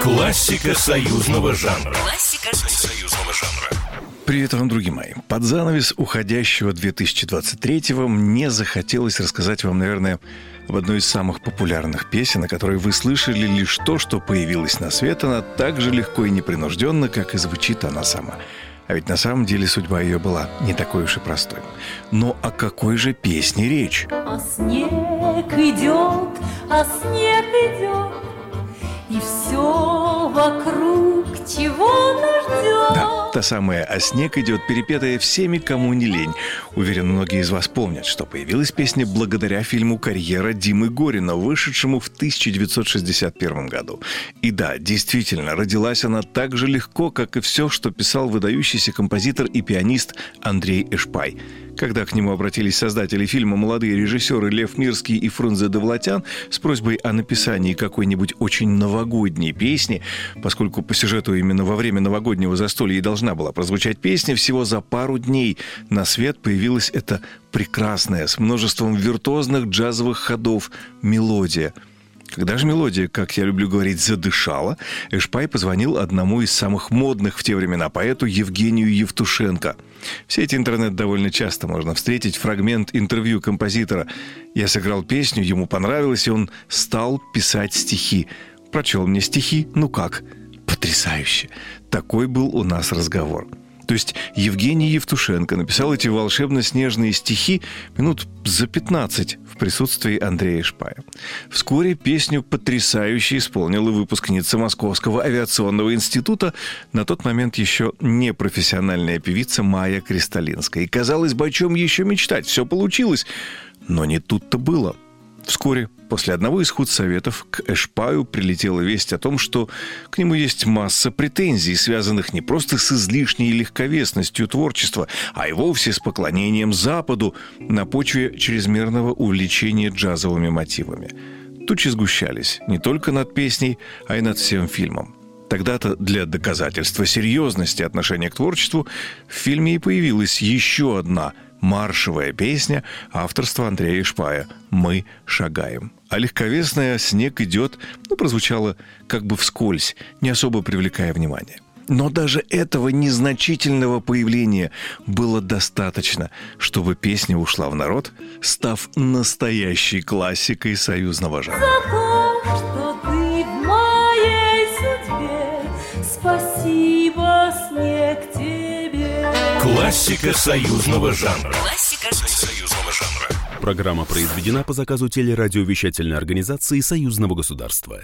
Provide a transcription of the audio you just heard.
Классика союзного жанра. Классика союзного жанра. Привет вам, другие мои. Под занавес уходящего 2023-го мне захотелось рассказать вам, наверное, об одной из самых популярных песен, о которой вы слышали лишь то, что появилась на свет, она так же легко и непринужденно, как и звучит она сама. А ведь на самом деле судьба ее была не такой уж и простой. Но о какой же песне речь? А снег идет, а снег идет, и все вокруг чего нас ждет. Да, та самая «А снег идет», перепетая всеми, кому не лень. Уверен, многие из вас помнят, что появилась песня благодаря фильму «Карьера» Димы Горина, вышедшему в 1961 году. И да, действительно, родилась она так же легко, как и все, что писал выдающийся композитор и пианист Андрей Эшпай – когда к нему обратились создатели фильма молодые режиссеры Лев Мирский и Фрунзе Довлатян с просьбой о написании какой-нибудь очень новогодней песни, поскольку по сюжету именно во время новогоднего застолья и должна была прозвучать песня, всего за пару дней на свет появилась эта прекрасная, с множеством виртуозных джазовых ходов мелодия – когда же мелодия, как я люблю говорить, задышала, Эшпай позвонил одному из самых модных в те времена поэту Евгению Евтушенко. В сети интернет довольно часто можно встретить фрагмент интервью композитора. Я сыграл песню, ему понравилось, и он стал писать стихи. Прочел мне стихи, ну как, потрясающе. Такой был у нас разговор. То есть Евгений Евтушенко написал эти волшебно-снежные стихи минут за 15 в присутствии Андрея Шпая. Вскоре песню потрясающе исполнила выпускница Московского авиационного института, на тот момент еще не профессиональная певица Майя Кристалинская. И казалось бы, о чем еще мечтать, все получилось. Но не тут-то было – Вскоре после одного из худсоветов к Эшпаю прилетела весть о том, что к нему есть масса претензий, связанных не просто с излишней легковесностью творчества, а и вовсе с поклонением Западу на почве чрезмерного увлечения джазовыми мотивами. Тучи сгущались не только над песней, а и над всем фильмом. Тогда-то для доказательства серьезности отношения к творчеству в фильме и появилась еще одна – маршевая песня авторства Андрея Шпая «Мы шагаем». А легковесная «Снег идет» ну, прозвучала как бы вскользь, не особо привлекая внимание. Но даже этого незначительного появления было достаточно, чтобы песня ушла в народ, став настоящей классикой союзного жанра. За то, что ты в моей судьбе, спасибо, снег тебе. Классика союзного жанра. Классика Союзного жанра. Программа произведена по заказу телерадиовещательной организации Союзного государства.